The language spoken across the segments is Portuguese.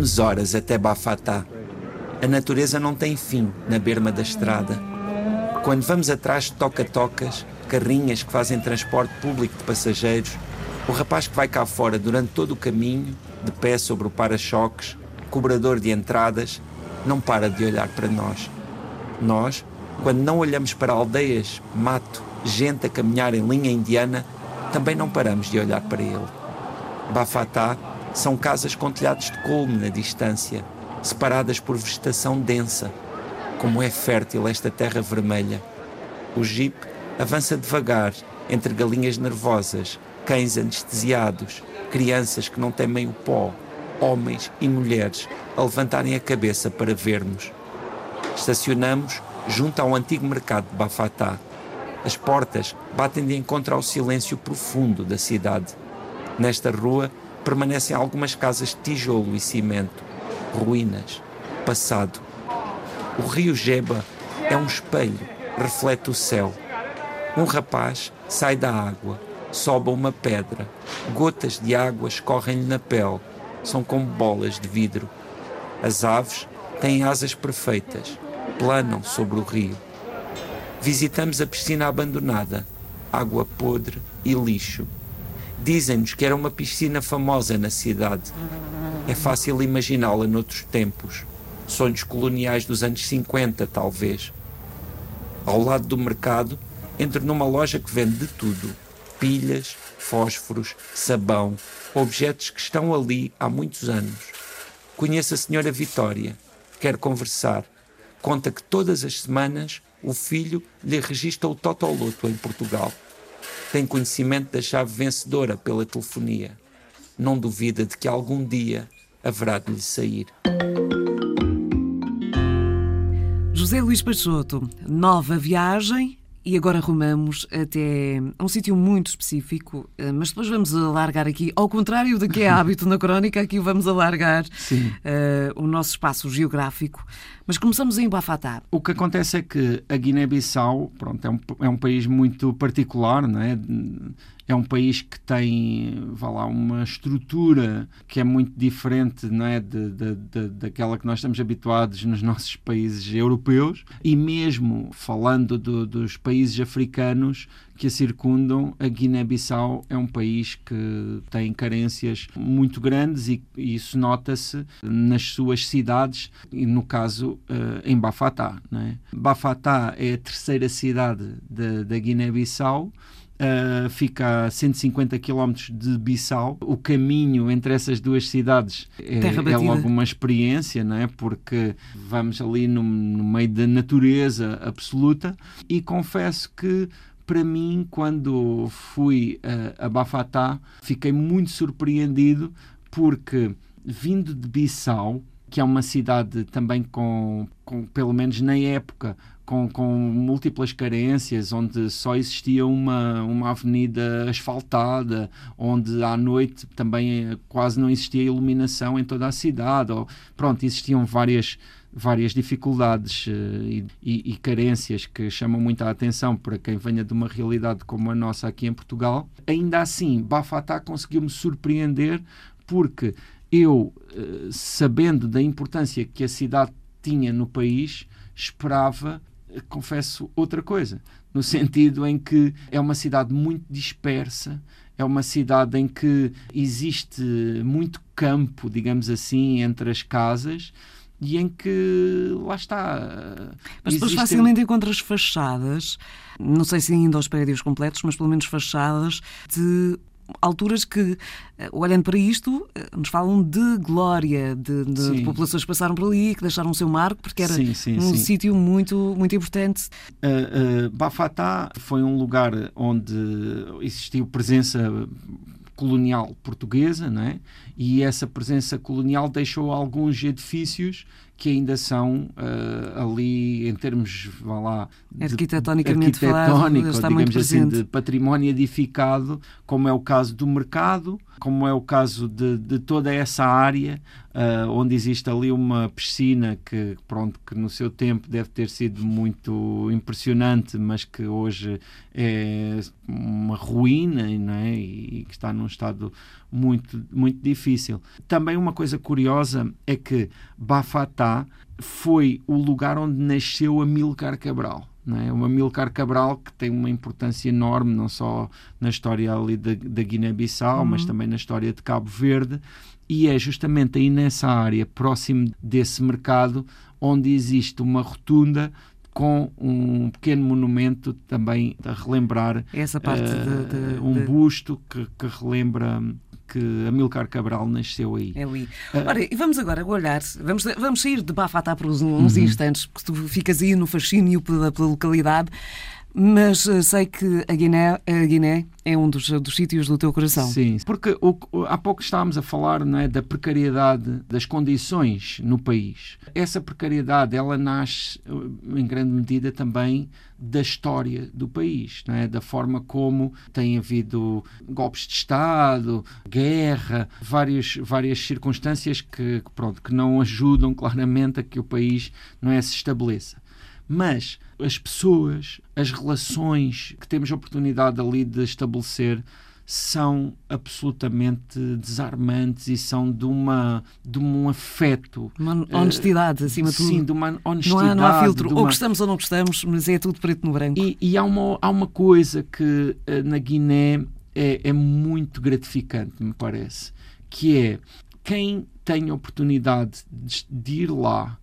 Demoramos horas até Bafatá. A natureza não tem fim na berma da estrada. Quando vamos atrás de toca-tocas, carrinhas que fazem transporte público de passageiros, o rapaz que vai cá fora durante todo o caminho, de pé sobre o para-choques, cobrador de entradas, não para de olhar para nós. Nós, quando não olhamos para aldeias, mato, gente a caminhar em linha indiana, também não paramos de olhar para ele. Bafatá são casas com telhados de colme na distância, separadas por vegetação densa. Como é fértil esta terra vermelha. O jeep avança devagar entre galinhas nervosas, cães anestesiados, crianças que não temem o pó, homens e mulheres a levantarem a cabeça para ver-nos. Estacionamos junto ao antigo mercado de Bafatá. As portas batem de encontro ao silêncio profundo da cidade. Nesta rua permanecem algumas casas de tijolo e cimento, ruínas, passado. O rio Geba é um espelho, reflete o céu. Um rapaz sai da água, sobe uma pedra, gotas de água escorrem-lhe na pele, são como bolas de vidro. As aves têm asas perfeitas, planam sobre o rio. Visitamos a piscina abandonada, água podre e lixo. Dizem-nos que era uma piscina famosa na cidade. É fácil imaginá-la noutros tempos. Sonhos coloniais dos anos 50, talvez. Ao lado do mercado, entro numa loja que vende de tudo: pilhas, fósforos, sabão, objetos que estão ali há muitos anos. Conheço a senhora Vitória, quer conversar. Conta que todas as semanas o filho lhe registra o Totoloto em Portugal tem conhecimento da chave vencedora pela telefonia. Não duvida de que algum dia haverá de lhe sair. José Luís Peixoto, nova viagem e agora rumamos até um sítio muito específico, eh, mas depois vamos alargar aqui, ao contrário do que é hábito na crónica, aqui vamos alargar uh, o nosso espaço geográfico. Mas começamos em Bafatá. O que acontece é que a Guiné-Bissau pronto, é, um, é um país muito particular, não é? É um país que tem vá lá, uma estrutura que é muito diferente não é, de, de, de, daquela que nós estamos habituados nos nossos países europeus e mesmo falando do, dos países africanos que a circundam, a Guiné-Bissau é um país que tem carências muito grandes e, e isso nota-se nas suas cidades, e no caso uh, em Bafatá. É? Bafatá é a terceira cidade da Guiné-Bissau Uh, fica a 150 km de Bissau. O caminho entre essas duas cidades é, é, logo uma experiência, não é? porque vamos ali no, no meio da natureza absoluta. E confesso que para mim, quando fui uh, a Bafatá, fiquei muito surpreendido porque vindo de Bissau, que é uma cidade também com, com pelo menos na época, com, com múltiplas carências, onde só existia uma, uma avenida asfaltada, onde à noite também quase não existia iluminação em toda a cidade. Ou, pronto, existiam várias várias dificuldades uh, e, e, carências que chamam muita atenção para quem venha de uma realidade como a nossa aqui em Portugal. Ainda assim, Bafatá conseguiu-me surpreender porque eu, uh, sabendo da importância que a cidade tinha no país, esperava confesso outra coisa, no sentido em que é uma cidade muito dispersa, é uma cidade em que existe muito campo, digamos assim, entre as casas e em que lá está. Mas depois existem... facilmente encontras fachadas, não sei se ainda aos prédios completos, mas pelo menos fachadas de alturas que, eh, olhando para isto, eh, nos falam de glória, de, de, de populações que passaram por ali, que deixaram o seu marco, porque era sim, sim, um sítio muito, muito importante. Uh, uh, Bafatá foi um lugar onde existiu presença colonial portuguesa, não é? e essa presença colonial deixou alguns edifícios que ainda são uh, ali em termos, vá lá, arquitetonicamente arquitetónico, falado, digamos assim, de património edificado, como é o caso do mercado, como é o caso de, de toda essa área uh, onde existe ali uma piscina que, pronto, que no seu tempo deve ter sido muito impressionante, mas que hoje é uma ruína não é? e que está num estado muito, muito difícil. Também uma coisa curiosa é que Bafatá foi o lugar onde nasceu Amílcar Cabral. Não é? O Amílcar Cabral que tem uma importância enorme não só na história ali da, da Guiné-Bissau, uhum. mas também na história de Cabo Verde e é justamente aí nessa área, próximo desse mercado, onde existe uma rotunda com um pequeno monumento também a relembrar essa parte uh, de, de, um busto que, que relembra que Amilcar Cabral nasceu aí. É ali. Uh, Ora, e vamos agora olhar, vamos, vamos sair de Bafatá por uns, uns uhum. instantes, porque tu ficas aí no fascínio pela, pela localidade. Mas uh, sei que a Guiné, a Guiné é um dos, dos sítios do teu coração. Sim, porque o, há pouco estávamos a falar não é, da precariedade das condições no país. Essa precariedade ela nasce eh, em grande medida também da história do país, não é? da forma como tem havido golpes de Estado, guerra, várias, várias circunstâncias que, pronto, que não ajudam claramente a que o país não é, se estabeleça. Mas as pessoas, as relações que temos a oportunidade ali de estabelecer são absolutamente desarmantes e são de uma de um afeto uma honestidade acima de tudo. sim de uma honestidade não há, não há filtro. uma... ou gostamos ou não gostamos mas é tudo preto no branco. E, e há uma há uma coisa que eh, na Guiné é, é muito gratificante me parece que é quem tem a oportunidade de, de ir lá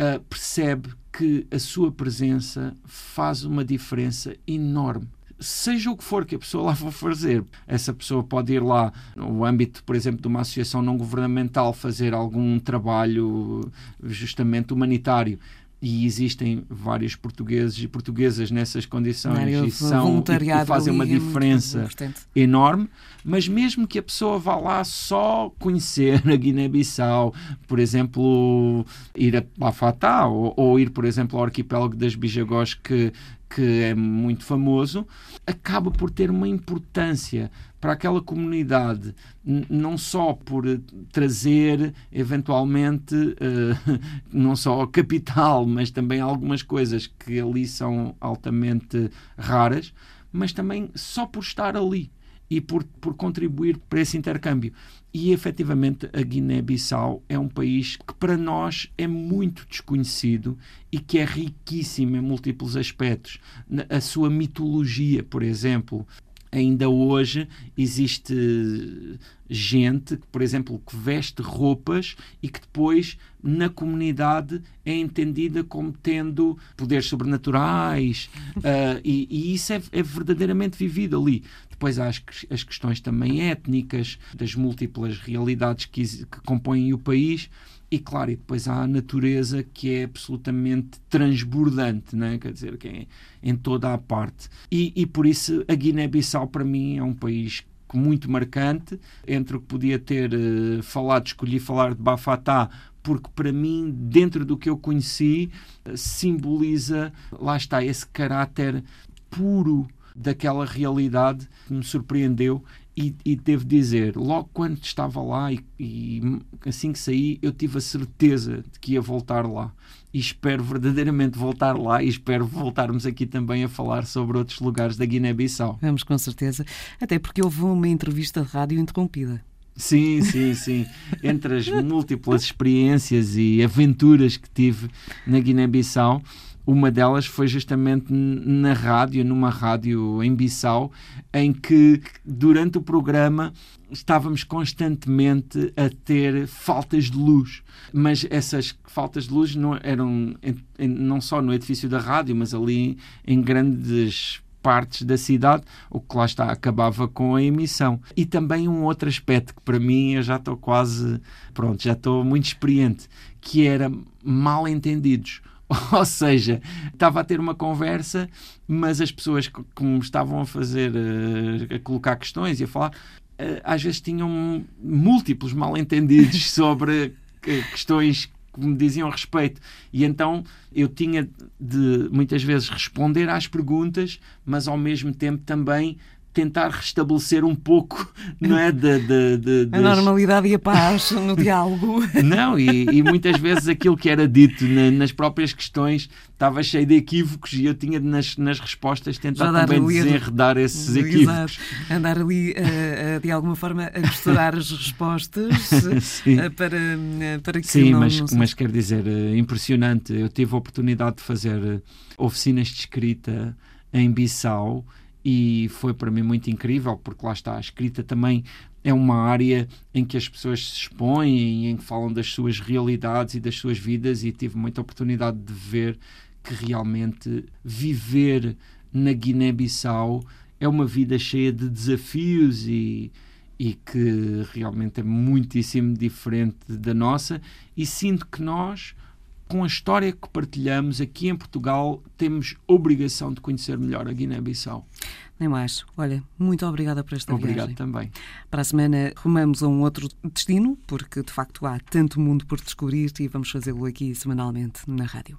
uh, percebe que a sua presença faz uma diferença enorme seja o que for que a pessoa lá for fazer. Essa pessoa pode ir lá, no âmbito, por exemplo, de uma associação não governamental, fazer algum trabalho justamente humanitário e existem vários portugueses e portuguesas nessas condições Não, e, são, e, fazem uma é diferença enorme, mas mesmo que a pessoa vá lá só conhecer a Guiné-Bissau, por exemplo, ir a Bafatá ou, ou, ir, por exemplo, ao arquipélago das Bijagós que, que é muito famoso, acaba por ter uma importância para aquela comunidade, não só por trazer eventualmente uh, não só capital, mas também algumas coisas que ali são altamente raras, mas também só por estar ali e por, por contribuir para esse intercâmbio. E efetivamente a Guiné-Bissau é um país que para nós é muito desconhecido e que é riquíssimo em múltiplos aspectos. A sua mitologia, por exemplo, ainda hoje existe gente, por exemplo, que veste roupas e que depois na comunidade é entendida como tendo poderes sobrenaturais uh, e, e, isso é, é, verdadeiramente vivido ali. Depois há as, as questões também étnicas, das múltiplas realidades que, que compõem o país e claro, e depois há a natureza que é absolutamente transbordante, né? quer dizer, que é em toda a parte. E, e por isso a Guiné-Bissau para mim é um país muito marcante, entre o que podia ter uh, falado, escolhi falar de Bafatá, porque para mim, dentro do que eu conheci, uh, simboliza, lá está, esse caráter puro daquela realidade que me surpreendeu e, e, devo dizer, logo quando estava lá e, e, assim que saí, eu tive a certeza de que ia voltar lá. E espero verdadeiramente voltar lá e espero voltarmos aqui também a falar sobre outros lugares da Guiné-Bissau. Vamos com certeza, até porque houve uma entrevista de rádio interrompida. Sim, sim, sim. Entre as múltiplas experiências e aventuras que tive na Guiné-Bissau, uma delas foi justamente na rádio, numa rádio em Bissau, em que durante o programa estávamos constantemente a ter faltas de luz. Mas essas faltas de luz não eram não só no edifício da rádio, mas ali em grandes partes da cidade, o que lá está acabava com a emissão. E também um outro aspecto que para mim eu já estou quase, pronto, já estou muito experiente, que era mal entendidos Ou seja, estava a ter uma conversa, mas as pessoas que, me estavam a fazer, eh, a colocar questões e a falar, eh, às vezes tinham múltiplos mal-entendidos sobre questões que me diziam respeito. E então eu tinha de muitas vezes responder às perguntas, mas ao mesmo tempo também tentar restabelecer um pouco não é, de, de, de, a normalidade e a paz no diálogo. Não, e, e, muitas vezes aquilo que era dito na, nas próprias questões estava cheio de equívocos e eu tinha nas, nas respostas tentar também desenredar esses equívocos. Exato. Andar ali, de alguma forma, a costurar as respostas uh, para, para que Sim, não, mas, não mas quer dizer, impressionante. Eu tive a oportunidade de fazer oficinas de escrita em Bissau e foi para mim muito incrível, porque lá está, a escrita também é uma área em que as pessoas se expõem, em que falam das suas realidades e das suas vidas, e tive muita oportunidade de ver que realmente viver na Guiné-Bissau é uma vida cheia de desafios e, e que realmente é muitíssimo diferente da nossa, e sinto que nós com a história que partilhamos aqui em Portugal, temos obrigação de conhecer melhor a Guiné-Bissau. Nem mais. Olha, muito obrigada por esta Obrigado viagem. também. Para a semana rumamos a um outro destino, porque de facto há tanto mundo por descobrir e vamos fazê-lo aqui semanalmente na rádio.